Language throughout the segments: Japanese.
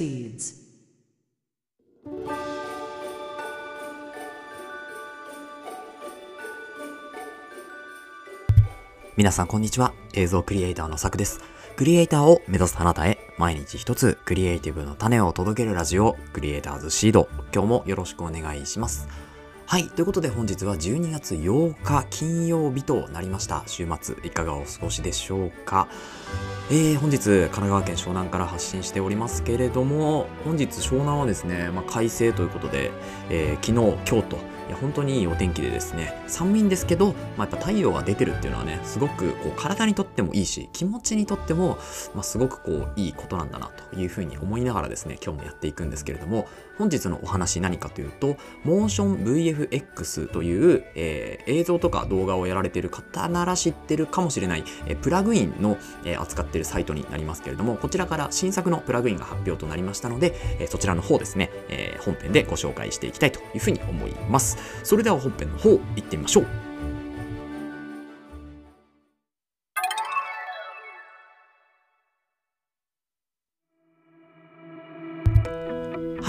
proceeds. 皆さんこんにちは。映像クリエイターのさくです。クリエイターを目指すあなたへ、毎日一つクリエイティブの種を届けるラジオ、クリエイターズシード。今日もよろしくお願いします。はい。ということで本日は12月8日金曜日となりました。週末いかがお過ごしでしょうか？えー、本日、神奈川県湘南から発信しておりますけれども、本日湘南はですね、まあ、快晴ということで、えー昨日、今日と、いや本当にいいお天気でですね、寒いんですけど、まあ、やっぱ太陽が出てるっていうのはね、すごくこう体にとってもいいし、気持ちにとっても、まあ、すごくこういいことなんだなというふうに思いながらですね、今日もやっていくんですけれども、本日のお話何かというと、モーション VFX という、えー映像とか動画をやられてる方なら知ってるかもしれない、えープラグインの、えー扱っているサイトになりますけれども、こちらから新作のプラグインが発表となりましたので、えそちらの方ですね、え本編でご紹介していきたいというふうに思います。それでは本編の方、行ってみましょう。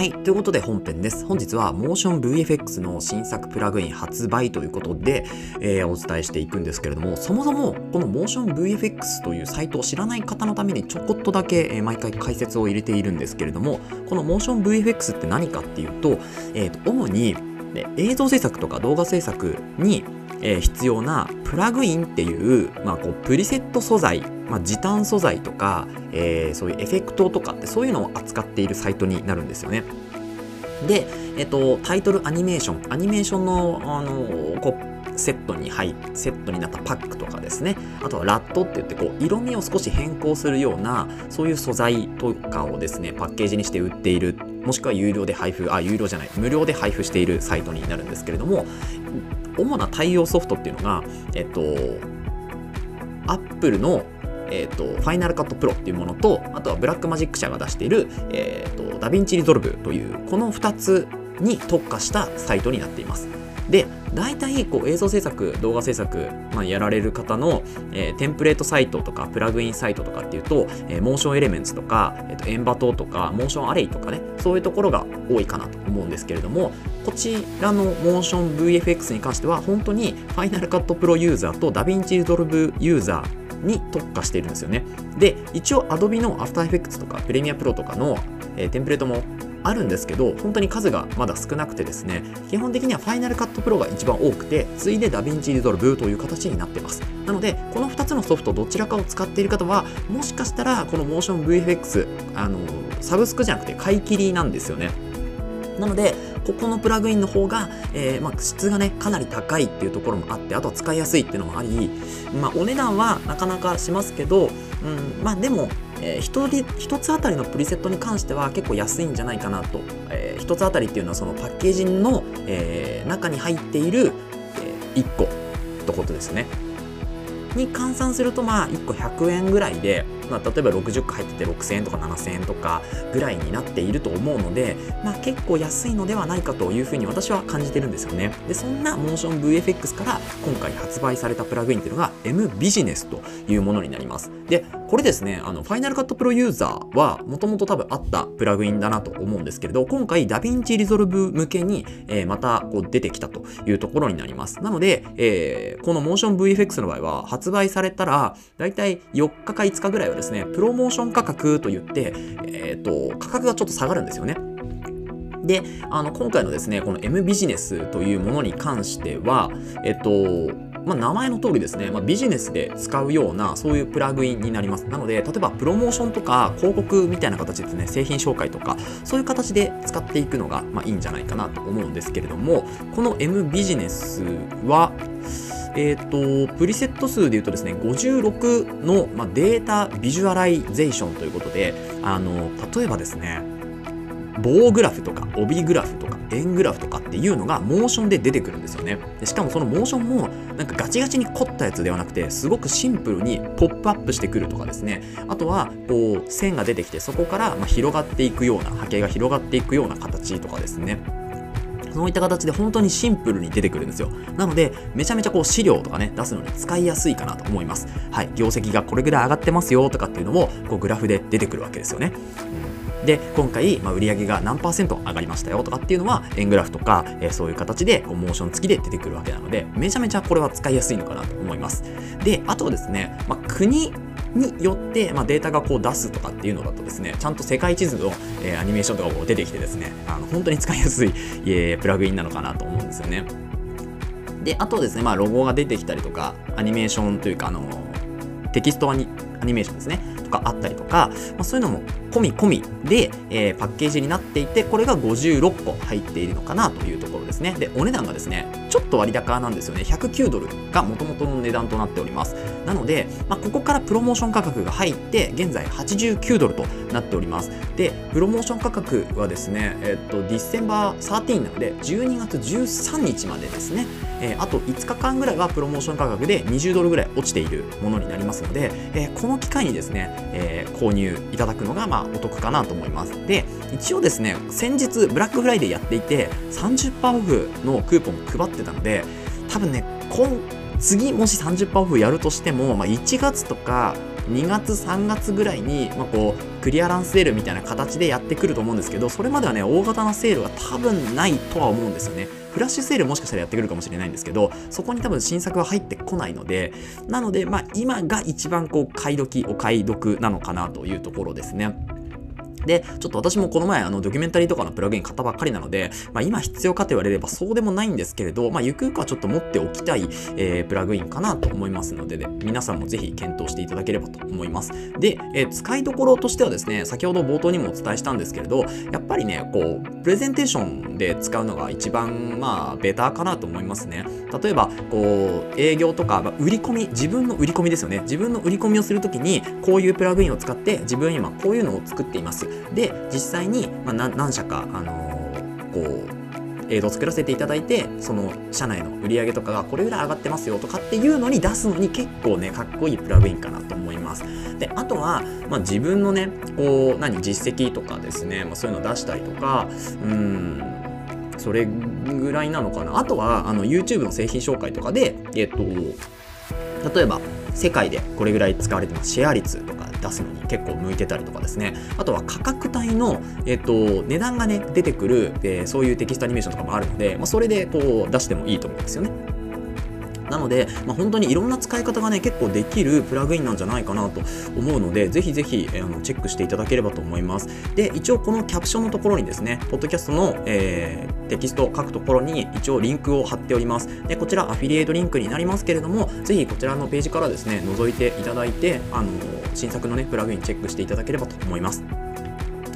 はい。ということで本編です。本日は Motion VFX の新作プラグイン発売ということで、えーお伝えしていくんですけれども、そもそもこの Motion VFX というサイトを知らない方のためにちょこっとだけ、えー毎回解説を入れているんですけれども、この Motion VFX って何かっていうと、えーと主に、ね映像制作とか動画制作に、えー必要なプラグインっていう、まあ、こうプリセット素材、まあ、時短素材とか、えーそういうエフェクトとかってそういうのを扱っているサイトになるんですよね。で、えっと、タイトルアニメーション、アニメーションの、あのこうセットに入セットになったパックとかですねあとは LUT って言ってこう色味を少し変更するようなそういう素材とかをですねパッケージにして売っているもしくは有料で配布あ有料じゃない無料で配布しているサイトになるんですけれども主な対応ソフトっていうのがえっと Apple のえー、と Final Cut Pro っていうものとあとは Blackmagic 社が出している、えー、と DaVinci Resolve というこの2つに特化したサイトになっています。で大体こう映像制作動画制作、まあ、やられる方の、えーテンプレートサイトとかプラグインサイトとかっていうと、えー MotionElements とか、えー、と Envato とか Motion Array とかねそういうところが多いかなと思うんですけれどもこちらのモーション VFX に関しては本当に Final Cut Pro ユーザーと DaVinci Resolve ユーザーに特化しているんですよね。で、一応 Adobe の After Effects とか Premiere Pro とかの、えーテンプレートもあるんですけど、本当に数がまだ少なくてですね、基本的には Final Cut Pro が一番多くて、次いで DaVinci Resolve という形になってます。なので、この2つのソフトどちらかを使っている方は、もしかしたらこの Motion VFX、あの、サブスクじゃなくて買い切りなんですよね。なので、ここのプラグインの方が、えーまあ、質がね、かなり高いっていうところもあって、あとは使いやすいっていうのもあり、まあ、お値段はなかなかしますけど、うん、まあでも、えー、一人一つあたりのプリセットに関しては結構安いんじゃないかなと、えー一つあたりっていうのはそのパッケージの、えー中に入っている、え1個ってことですね。に換算するとまあ1個100円ぐらいで、まあ、例えば60個入ってて6000円とか7000円とかぐらいになっていると思うので、まあ、結構安いのではないかというふうに私は感じてるんですよね。でそんなモーション VFX から今回発売されたプラグインっていうのが M ビジネスというものになります。でこれですねあの Final Cut Pro ユーザーはもともと多分あったプラグインだなと思うんですけれど今回 DaVinci Resolve 向けに、えーまたこう出てきたというところになります。なので、えーこのモーション VFX の場合は発売されたらだいたい4日か5日ぐらいはねですねプロモーション価格といって、えー、と価格がちょっと下がるんですよねで、あの、今回のですね、この M ビジネスというものに関しては、えっと、まあ、名前の通りですね、まあ、ビジネスで使うような、そういうプラグインになります。なので、例えば、プロモーションとか、広告みたいな形ですね、製品紹介とか、そういう形で使っていくのが、まあ、いいんじゃないかなと思うんですけれども、この M ビジネスは、えっ、と、プリセット数で言うとですね、56の、まあ、データビジュアライゼーションということで、あの、例えばですね、棒グラフとか帯グラフとか円グラフとかっていうのがモーションで出てくるんですよね。でしかもそのモーションもなんかガチガチに凝ったやつではなくてすごくシンプルにポップアップしてくるとかですね。あとはこう線が出てきてそこからま広がっていくような波形が広がっていくような形とかですね。そういった形で本当にシンプルに出てくるんですよ。なので、めちゃめちゃこう資料とかね、出すのに使いやすいかなと思います。はい。業績がこれぐらい上がってますよとかっていうのも、こうグラフで出てくるわけですよね。うんで今回、まあ、売上が何パーセント上がりましたよとかっていうのは円グラフとか、えー、そういう形でこうモーション付きで出てくるわけなのでめちゃめちゃこれは使いやすいのかなと思います。であとですね、まあ、国によって、まあ、データがこう出すとかっていうのだとですねちゃんと世界地図の、えー、アニメーションとかこう出てきてですねあの本当に使いやすい、えー、プラグインなのかなと思うんですよね。であとですね、まあ、ロゴが出てきたりとかアニメーションというかあのテキストアニアニメーションですね。かあったりとか、まあ、そういうのも込み込みで、えー、パッケージになっていてこれが56個入っているのかなというところですね。でお値段がですねちょっと割高なんですよね。109ドルが元々の値段となっております。なので、まあ、ここからプロモーション価格が入って現在89ドルとなっております。でプロモーション価格はですねえっとディセンバー13なので12月13日までですね、えー、あと5日間ぐらいはプロモーション価格で20ドルぐらい落ちているものになりますので、えー、この機会にですね、えー、購入いただくのがまあお得かなと思います。で一応ですね先日ブラックフライデーやっていて30%オフのクーポン配ってたので多分ね今次もし30%オフやるとしても、まあ、1月とか2月3月ぐらいに、まあ、こうクリアランスセールみたいな形でやってくると思うんですけどそれまではね大型なセールは多分ないとは思うんですよね。フラッシュセールもしかしたらやってくるかもしれないんですけどそこに多分新作は入ってこないのでなのでまあ今が一番こう買い時お買い得なのかなというところですね。で、ちょっと私もこの前、あの、ドキュメンタリーとかのプラグイン買ったばっかりなので、まあ、今必要かと言われればそうでもないんですけれど、まあ、ゆくゆくはちょっと持っておきたい、えー、プラグインかなと思いますので、ね、皆さんもぜひ検討していただければと思います。で、えー、使いどころとしてはですね、先ほど冒頭にもお伝えしたんですけれど、やっぱりね、こう、プレゼンテーションで使うのが一番、まあ、ベターかなと思いますね。例えば、こう、営業とか、まあ、売り込み、自分の売り込みですよね。自分の売り込みをするときに、こういうプラグインを使って、自分今こういうのを作っています。で、実際に、まあ、何社か、あのー、こう、映像を作らせていただいてその社内の売り上げとかがこれぐらい上がってますよとかっていうのに出すのに結構ねかっこいいプラグインかなと思います。であとは、まあ、自分のねこう何実績とかですね、まあ、そういうのを出したりとかうんそれぐらいなのかな。あとはあの YouTube の製品紹介とかでえっと例えば世界でこれぐらい使われてますシェア率とか出すのに結構向いてたりとかですねあとは価格帯の、えっと、値段がね出てくる、えー、そういうテキストアニメーションとかもあるので、まあ、それでこう出してもいいと思うんですよね。なので、まあ、本当にいろんな使い方がね、結構できるプラグインなんじゃないかなと思うので、ぜひぜひ、えー、あのチェックしていただければと思います。で、一応このキャプションのところにですね、ポッドキャストの、えー、テキストを書くところに一応リンクを貼っております。で、こちらアフィリエイトリンクになりますけれども、ぜひこちらのページからですね、覗いていただいて、あの新作のね、プラグインチェックしていただければと思います。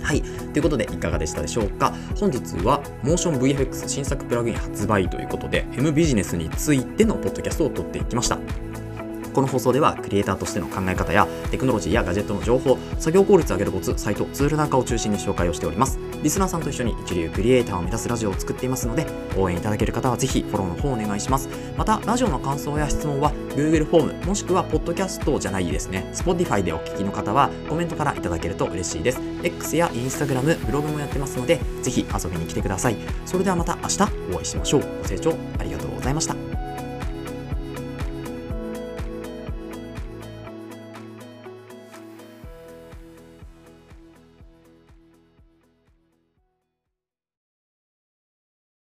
はい。ということで、いかがでしたでしょうか？本日は、モーション VFX 新作プラグイン発売ということで、M ビジネスについてのポッドキャストを撮っていきました。この放送ではクリエイターとしての考え方やテクノロジーやガジェットの情報、作業効率を上げるコツ、サイト、ツールなんかを中心に紹介をしております。リスナーさんと一緒に一流クリエイターを目指すラジオを作っていますので、応援いただける方はぜひフォローの方をお願いします。また、ラジオの感想や質問は Google フォーム、もしくはポッドキャストじゃないですね、Spotify でお聞きの方はコメントからいただけると嬉しいです。X や Instagram、ブログもやってますので、ぜひ遊びに来てください。それではまた明日お会いしましょう。ご清聴ありがとうございました。